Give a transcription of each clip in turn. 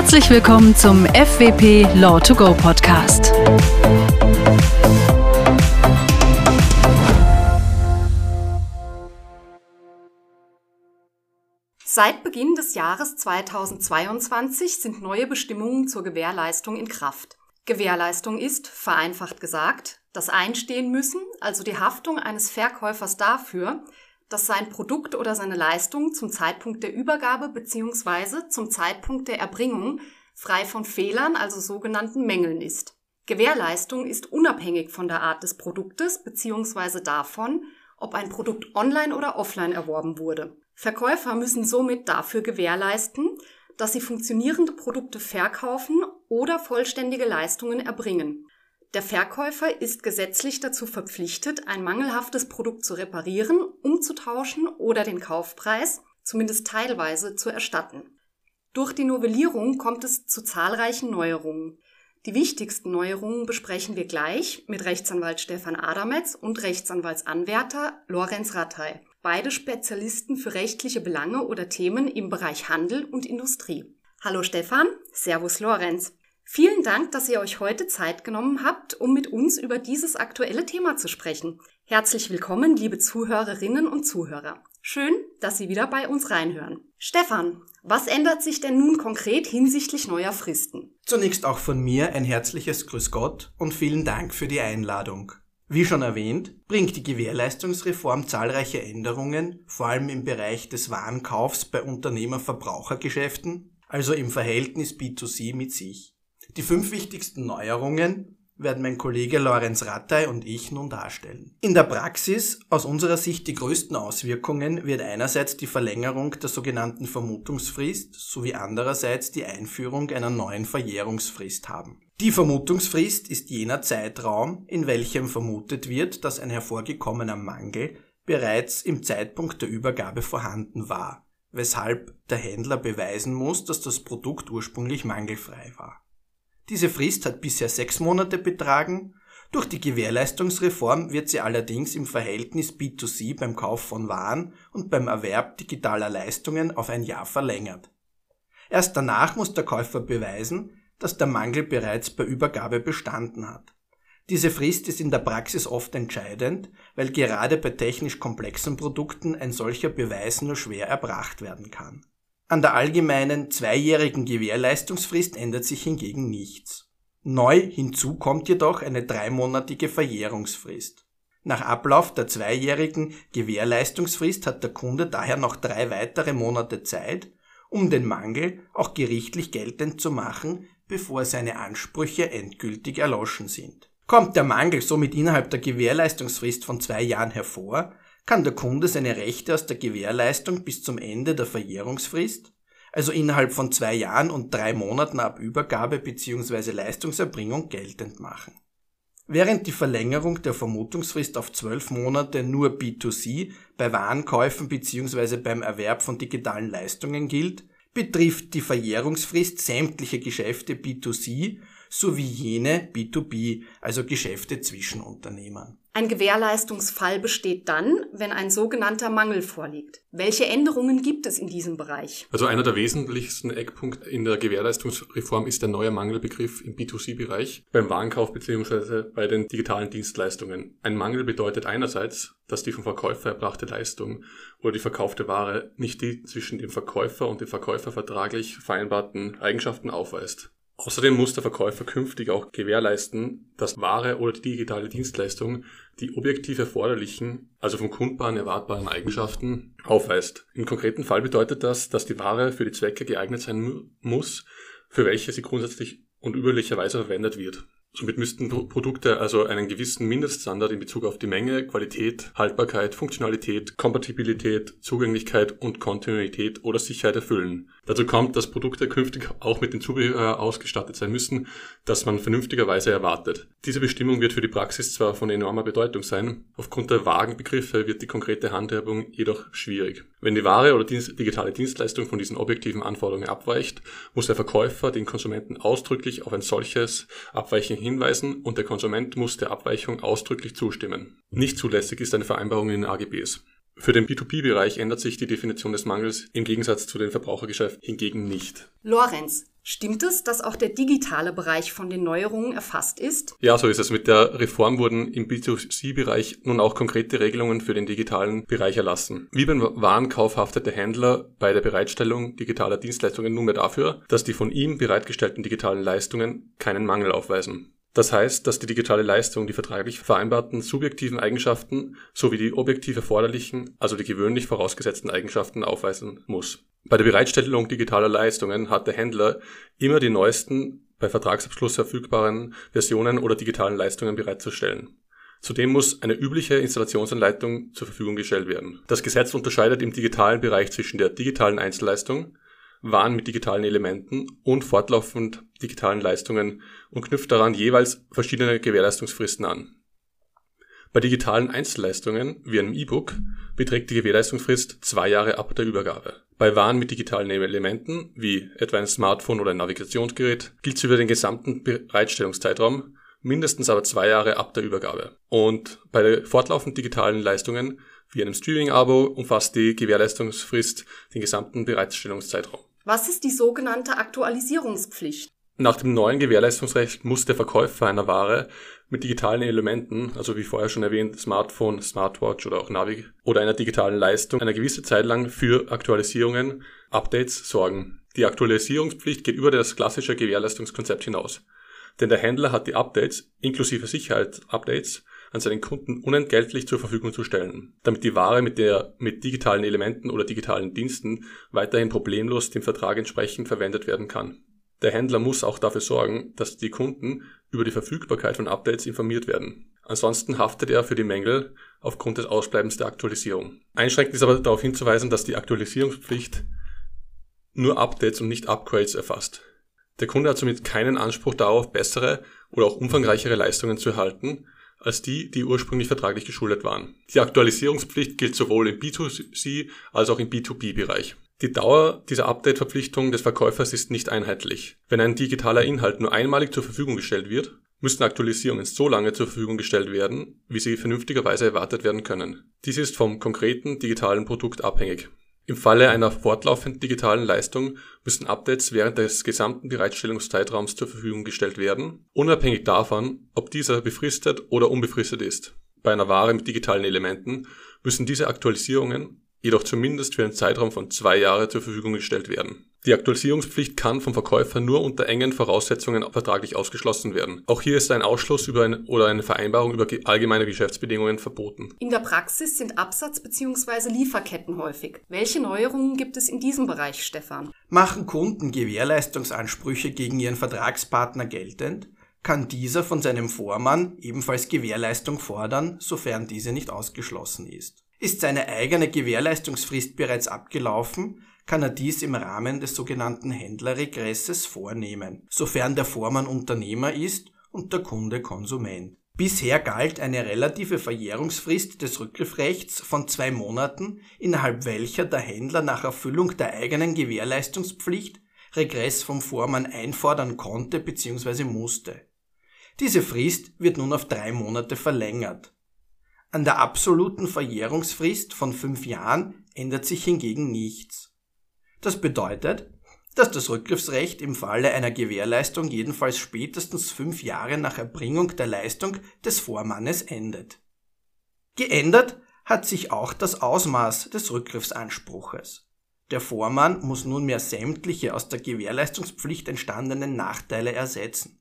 Herzlich willkommen zum FWP Law to Go Podcast. Seit Beginn des Jahres 2022 sind neue Bestimmungen zur Gewährleistung in Kraft. Gewährleistung ist, vereinfacht gesagt, das Einstehen müssen, also die Haftung eines Verkäufers dafür, dass sein Produkt oder seine Leistung zum Zeitpunkt der Übergabe bzw. zum Zeitpunkt der Erbringung frei von Fehlern, also sogenannten Mängeln ist. Gewährleistung ist unabhängig von der Art des Produktes bzw. davon, ob ein Produkt online oder offline erworben wurde. Verkäufer müssen somit dafür gewährleisten, dass sie funktionierende Produkte verkaufen oder vollständige Leistungen erbringen. Der Verkäufer ist gesetzlich dazu verpflichtet, ein mangelhaftes Produkt zu reparieren, umzutauschen oder den Kaufpreis, zumindest teilweise, zu erstatten. Durch die Novellierung kommt es zu zahlreichen Neuerungen. Die wichtigsten Neuerungen besprechen wir gleich mit Rechtsanwalt Stefan Adametz und Rechtsanwaltsanwärter Lorenz Rattay, beide Spezialisten für rechtliche Belange oder Themen im Bereich Handel und Industrie. Hallo Stefan, Servus Lorenz. Vielen Dank, dass ihr euch heute Zeit genommen habt, um mit uns über dieses aktuelle Thema zu sprechen. Herzlich willkommen, liebe Zuhörerinnen und Zuhörer. Schön, dass Sie wieder bei uns reinhören. Stefan, was ändert sich denn nun konkret hinsichtlich neuer Fristen? Zunächst auch von mir ein herzliches Grüß Gott und vielen Dank für die Einladung. Wie schon erwähnt, bringt die Gewährleistungsreform zahlreiche Änderungen, vor allem im Bereich des Warenkaufs bei Unternehmer-Verbrauchergeschäften, also im Verhältnis B2C mit sich. Die fünf wichtigsten Neuerungen werden mein Kollege Lorenz Rattay und ich nun darstellen. In der Praxis aus unserer Sicht die größten Auswirkungen wird einerseits die Verlängerung der sogenannten Vermutungsfrist sowie andererseits die Einführung einer neuen Verjährungsfrist haben. Die Vermutungsfrist ist jener Zeitraum, in welchem vermutet wird, dass ein hervorgekommener Mangel bereits im Zeitpunkt der Übergabe vorhanden war, weshalb der Händler beweisen muss, dass das Produkt ursprünglich mangelfrei war. Diese Frist hat bisher sechs Monate betragen, durch die Gewährleistungsreform wird sie allerdings im Verhältnis B2C beim Kauf von Waren und beim Erwerb digitaler Leistungen auf ein Jahr verlängert. Erst danach muss der Käufer beweisen, dass der Mangel bereits bei Übergabe bestanden hat. Diese Frist ist in der Praxis oft entscheidend, weil gerade bei technisch komplexen Produkten ein solcher Beweis nur schwer erbracht werden kann. An der allgemeinen zweijährigen Gewährleistungsfrist ändert sich hingegen nichts. Neu hinzu kommt jedoch eine dreimonatige Verjährungsfrist. Nach Ablauf der zweijährigen Gewährleistungsfrist hat der Kunde daher noch drei weitere Monate Zeit, um den Mangel auch gerichtlich geltend zu machen, bevor seine Ansprüche endgültig erloschen sind. Kommt der Mangel somit innerhalb der Gewährleistungsfrist von zwei Jahren hervor, kann der Kunde seine Rechte aus der Gewährleistung bis zum Ende der Verjährungsfrist, also innerhalb von zwei Jahren und drei Monaten ab Übergabe bzw. Leistungserbringung geltend machen. Während die Verlängerung der Vermutungsfrist auf zwölf Monate nur B2C bei Warenkäufen bzw. beim Erwerb von digitalen Leistungen gilt, betrifft die Verjährungsfrist sämtliche Geschäfte B2C sowie jene B2B, also Geschäfte zwischen Unternehmern. Ein Gewährleistungsfall besteht dann, wenn ein sogenannter Mangel vorliegt. Welche Änderungen gibt es in diesem Bereich? Also einer der wesentlichsten Eckpunkte in der Gewährleistungsreform ist der neue Mangelbegriff im B2C-Bereich beim Warenkauf bzw. bei den digitalen Dienstleistungen. Ein Mangel bedeutet einerseits, dass die vom Verkäufer erbrachte Leistung oder die verkaufte Ware nicht die zwischen dem Verkäufer und dem Verkäufer vertraglich vereinbarten Eigenschaften aufweist. Außerdem muss der Verkäufer künftig auch gewährleisten, dass Ware oder die digitale Dienstleistung die objektiv erforderlichen, also vom Kundbaren erwartbaren Eigenschaften aufweist. Im konkreten Fall bedeutet das, dass die Ware für die Zwecke geeignet sein muss, für welche sie grundsätzlich und üblicherweise verwendet wird. Somit müssten Produkte also einen gewissen Mindeststandard in Bezug auf die Menge, Qualität, Haltbarkeit, Funktionalität, Kompatibilität, Zugänglichkeit und Kontinuität oder Sicherheit erfüllen. Dazu kommt, dass Produkte künftig auch mit dem Zubehör ausgestattet sein müssen, das man vernünftigerweise erwartet. Diese Bestimmung wird für die Praxis zwar von enormer Bedeutung sein, aufgrund der vagen Begriffe wird die konkrete Handhabung jedoch schwierig. Wenn die Ware oder Dienst, digitale Dienstleistung von diesen objektiven Anforderungen abweicht, muss der Verkäufer den Konsumenten ausdrücklich auf ein solches Abweichen hinweisen und der Konsument muss der Abweichung ausdrücklich zustimmen. Nicht zulässig ist eine Vereinbarung in AGBs. Für den B2B-Bereich ändert sich die Definition des Mangels im Gegensatz zu den Verbrauchergeschäften hingegen nicht. Lorenz, Stimmt es, dass auch der digitale Bereich von den Neuerungen erfasst ist? Ja, so ist es. Mit der Reform wurden im B2C-Bereich nun auch konkrete Regelungen für den digitalen Bereich erlassen. Wie beim Warenkauf haftet der Händler bei der Bereitstellung digitaler Dienstleistungen nunmehr dafür, dass die von ihm bereitgestellten digitalen Leistungen keinen Mangel aufweisen. Das heißt, dass die digitale Leistung die vertraglich vereinbarten subjektiven Eigenschaften sowie die objektiv erforderlichen, also die gewöhnlich vorausgesetzten Eigenschaften aufweisen muss. Bei der Bereitstellung digitaler Leistungen hat der Händler immer die neuesten bei Vertragsabschluss verfügbaren Versionen oder digitalen Leistungen bereitzustellen. Zudem muss eine übliche Installationsanleitung zur Verfügung gestellt werden. Das Gesetz unterscheidet im digitalen Bereich zwischen der digitalen Einzelleistung, waren mit digitalen Elementen und fortlaufend digitalen Leistungen und knüpft daran jeweils verschiedene Gewährleistungsfristen an. Bei digitalen Einzelleistungen wie einem E-Book beträgt die Gewährleistungsfrist zwei Jahre ab der Übergabe. Bei Waren mit digitalen Elementen wie etwa ein Smartphone oder ein Navigationsgerät gilt sie über den gesamten Bereitstellungszeitraum, mindestens aber zwei Jahre ab der Übergabe. Und bei fortlaufend digitalen Leistungen wie einem Streaming-Abo umfasst die Gewährleistungsfrist den gesamten Bereitstellungszeitraum. Was ist die sogenannte Aktualisierungspflicht? Nach dem neuen Gewährleistungsrecht muss der Verkäufer einer Ware mit digitalen Elementen, also wie vorher schon erwähnt, Smartphone, Smartwatch oder auch Navi oder einer digitalen Leistung eine gewisse Zeit lang für Aktualisierungen, Updates sorgen. Die Aktualisierungspflicht geht über das klassische Gewährleistungskonzept hinaus. Denn der Händler hat die Updates inklusive Sicherheitsupdates an seinen Kunden unentgeltlich zur Verfügung zu stellen, damit die Ware mit der mit digitalen Elementen oder digitalen Diensten weiterhin problemlos dem Vertrag entsprechend verwendet werden kann. Der Händler muss auch dafür sorgen, dass die Kunden über die Verfügbarkeit von Updates informiert werden. Ansonsten haftet er für die Mängel aufgrund des Ausbleibens der Aktualisierung. Einschränkend ist aber darauf hinzuweisen, dass die Aktualisierungspflicht nur Updates und nicht Upgrades erfasst. Der Kunde hat somit keinen Anspruch darauf, bessere oder auch umfangreichere Leistungen zu erhalten, als die, die ursprünglich vertraglich geschuldet waren. Die Aktualisierungspflicht gilt sowohl im B2C als auch im B2B-Bereich. Die Dauer dieser Update-Verpflichtung des Verkäufers ist nicht einheitlich. Wenn ein digitaler Inhalt nur einmalig zur Verfügung gestellt wird, müssen Aktualisierungen so lange zur Verfügung gestellt werden, wie sie vernünftigerweise erwartet werden können. Dies ist vom konkreten digitalen Produkt abhängig. Im Falle einer fortlaufend digitalen Leistung müssen Updates während des gesamten Bereitstellungszeitraums zur Verfügung gestellt werden, unabhängig davon, ob dieser befristet oder unbefristet ist. Bei einer Ware mit digitalen Elementen müssen diese Aktualisierungen jedoch zumindest für einen Zeitraum von zwei Jahren zur Verfügung gestellt werden. Die Aktualisierungspflicht kann vom Verkäufer nur unter engen Voraussetzungen vertraglich ausgeschlossen werden. Auch hier ist ein Ausschluss über eine, oder eine Vereinbarung über allgemeine Geschäftsbedingungen verboten. In der Praxis sind Absatz- bzw. Lieferketten häufig. Welche Neuerungen gibt es in diesem Bereich, Stefan? Machen Kunden Gewährleistungsansprüche gegen ihren Vertragspartner geltend? kann dieser von seinem Vormann ebenfalls Gewährleistung fordern, sofern diese nicht ausgeschlossen ist. Ist seine eigene Gewährleistungsfrist bereits abgelaufen, kann er dies im Rahmen des sogenannten Händlerregresses vornehmen, sofern der Vormann Unternehmer ist und der Kunde Konsument. Bisher galt eine relative Verjährungsfrist des Rückgriffrechts von zwei Monaten, innerhalb welcher der Händler nach Erfüllung der eigenen Gewährleistungspflicht Regress vom Vormann einfordern konnte bzw. musste. Diese Frist wird nun auf drei Monate verlängert. An der absoluten Verjährungsfrist von fünf Jahren ändert sich hingegen nichts. Das bedeutet, dass das Rückgriffsrecht im Falle einer Gewährleistung jedenfalls spätestens fünf Jahre nach Erbringung der Leistung des Vormannes endet. Geändert hat sich auch das Ausmaß des Rückgriffsanspruches. Der Vormann muss nunmehr sämtliche aus der Gewährleistungspflicht entstandenen Nachteile ersetzen.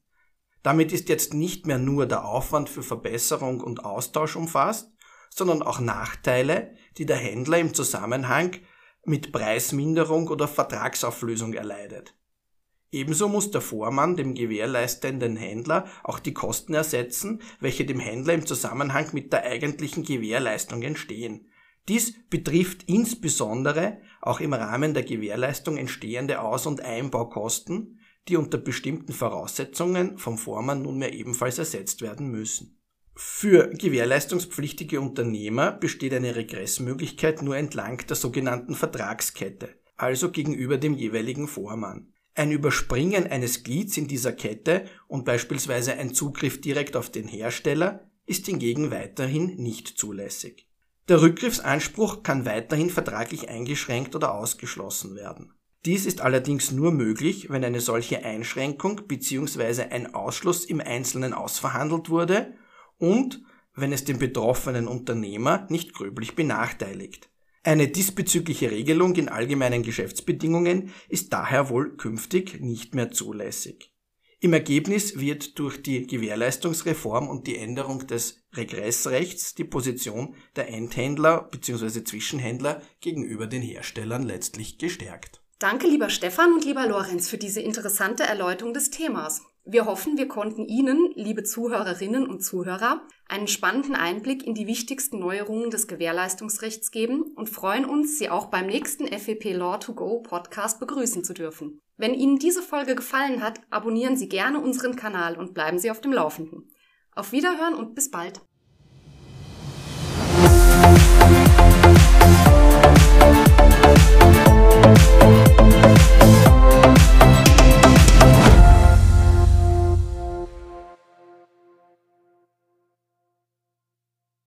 Damit ist jetzt nicht mehr nur der Aufwand für Verbesserung und Austausch umfasst, sondern auch Nachteile, die der Händler im Zusammenhang mit Preisminderung oder Vertragsauflösung erleidet. Ebenso muss der Vormann dem gewährleistenden Händler auch die Kosten ersetzen, welche dem Händler im Zusammenhang mit der eigentlichen Gewährleistung entstehen. Dies betrifft insbesondere auch im Rahmen der Gewährleistung entstehende Aus- und Einbaukosten, die unter bestimmten Voraussetzungen vom Vormann nunmehr ebenfalls ersetzt werden müssen. Für gewährleistungspflichtige Unternehmer besteht eine Regressmöglichkeit nur entlang der sogenannten Vertragskette, also gegenüber dem jeweiligen Vormann. Ein Überspringen eines Glieds in dieser Kette und beispielsweise ein Zugriff direkt auf den Hersteller ist hingegen weiterhin nicht zulässig. Der Rückgriffsanspruch kann weiterhin vertraglich eingeschränkt oder ausgeschlossen werden. Dies ist allerdings nur möglich, wenn eine solche Einschränkung bzw. ein Ausschluss im Einzelnen ausverhandelt wurde und wenn es den betroffenen Unternehmer nicht gröblich benachteiligt. Eine diesbezügliche Regelung in allgemeinen Geschäftsbedingungen ist daher wohl künftig nicht mehr zulässig. Im Ergebnis wird durch die Gewährleistungsreform und die Änderung des Regressrechts die Position der Endhändler bzw. Zwischenhändler gegenüber den Herstellern letztlich gestärkt. Danke, lieber Stefan und lieber Lorenz, für diese interessante Erläuterung des Themas. Wir hoffen, wir konnten Ihnen, liebe Zuhörerinnen und Zuhörer, einen spannenden Einblick in die wichtigsten Neuerungen des Gewährleistungsrechts geben und freuen uns, Sie auch beim nächsten FEP Law to Go Podcast begrüßen zu dürfen. Wenn Ihnen diese Folge gefallen hat, abonnieren Sie gerne unseren Kanal und bleiben Sie auf dem Laufenden. Auf Wiederhören und bis bald.